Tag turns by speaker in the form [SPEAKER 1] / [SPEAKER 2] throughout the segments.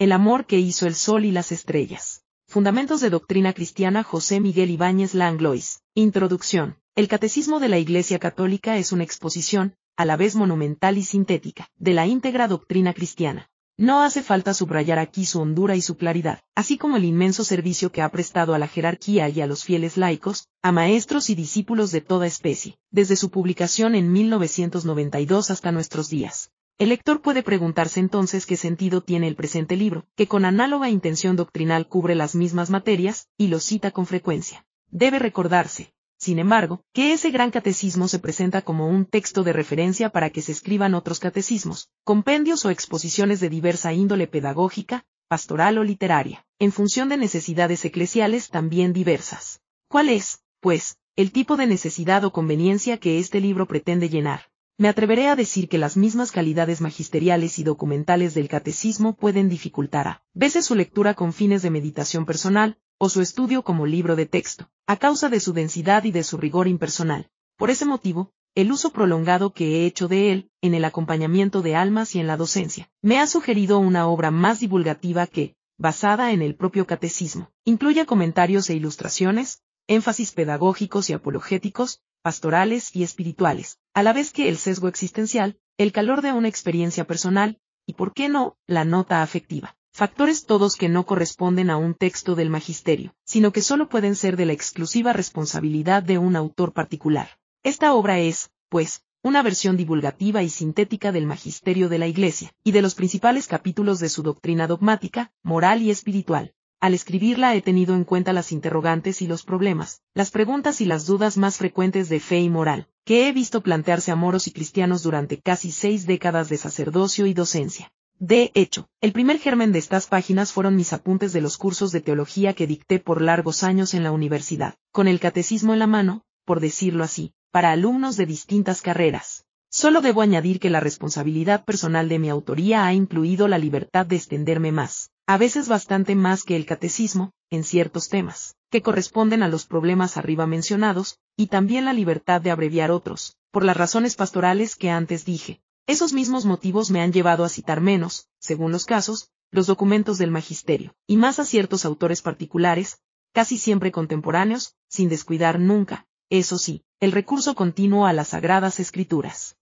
[SPEAKER 1] El amor que hizo el sol y las estrellas. Fundamentos de Doctrina Cristiana José Miguel Ibáñez Langlois. Introducción. El Catecismo de la Iglesia Católica es una exposición, a la vez monumental y sintética, de la íntegra doctrina cristiana. No hace falta subrayar aquí su hondura y su claridad, así como el inmenso servicio que ha prestado a la jerarquía y a los fieles laicos, a maestros y discípulos de toda especie, desde su publicación en 1992 hasta nuestros días. El lector puede preguntarse entonces qué sentido tiene el presente libro, que con análoga intención doctrinal cubre las mismas materias, y lo cita con frecuencia. Debe recordarse, sin embargo, que ese gran catecismo se presenta como un texto de referencia para que se escriban otros catecismos, compendios o exposiciones de diversa índole pedagógica, pastoral o literaria, en función de necesidades eclesiales también diversas. ¿Cuál es, pues, el tipo de necesidad o conveniencia que este libro pretende llenar? Me atreveré a decir que las mismas calidades magisteriales y documentales del catecismo pueden dificultar a veces su lectura con fines de meditación personal, o su estudio como libro de texto, a causa de su densidad y de su rigor impersonal. Por ese motivo, el uso prolongado que he hecho de él, en el acompañamiento de almas y en la docencia, me ha sugerido una obra más divulgativa que, basada en el propio catecismo, incluya comentarios e ilustraciones, énfasis pedagógicos y apologéticos, pastorales y espirituales, a la vez que el sesgo existencial, el calor de una experiencia personal, y por qué no, la nota afectiva. Factores todos que no corresponden a un texto del magisterio, sino que solo pueden ser de la exclusiva responsabilidad de un autor particular. Esta obra es, pues, una versión divulgativa y sintética del magisterio de la Iglesia, y de los principales capítulos de su doctrina dogmática, moral y espiritual, al escribirla he tenido en cuenta las interrogantes y los problemas, las preguntas y las dudas más frecuentes de fe y moral, que he visto plantearse a moros y cristianos durante casi seis décadas de sacerdocio y docencia. De hecho, el primer germen de estas páginas fueron mis apuntes de los cursos de teología que dicté por largos años en la universidad, con el catecismo en la mano, por decirlo así, para alumnos de distintas carreras. Solo debo añadir que la responsabilidad personal de mi autoría ha incluido la libertad de extenderme más, a veces bastante más que el catecismo, en ciertos temas, que corresponden a los problemas arriba mencionados, y también la libertad de abreviar otros, por las razones pastorales que antes dije. Esos mismos motivos me han llevado a citar menos, según los casos, los documentos del magisterio, y más a ciertos autores particulares, casi siempre contemporáneos, sin descuidar nunca, eso sí, el recurso continuo a las sagradas escrituras.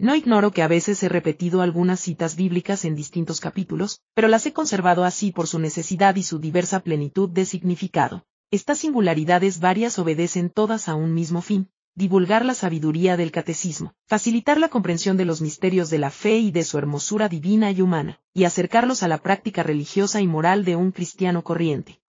[SPEAKER 1] No ignoro que a veces he repetido algunas citas bíblicas en distintos capítulos, pero las he conservado así por su necesidad y su diversa plenitud de significado. Estas singularidades varias obedecen todas a un mismo fin, divulgar la sabiduría del catecismo, facilitar la comprensión de los misterios de la fe y de su hermosura divina y humana, y acercarlos a la práctica religiosa y moral de un cristiano corriente.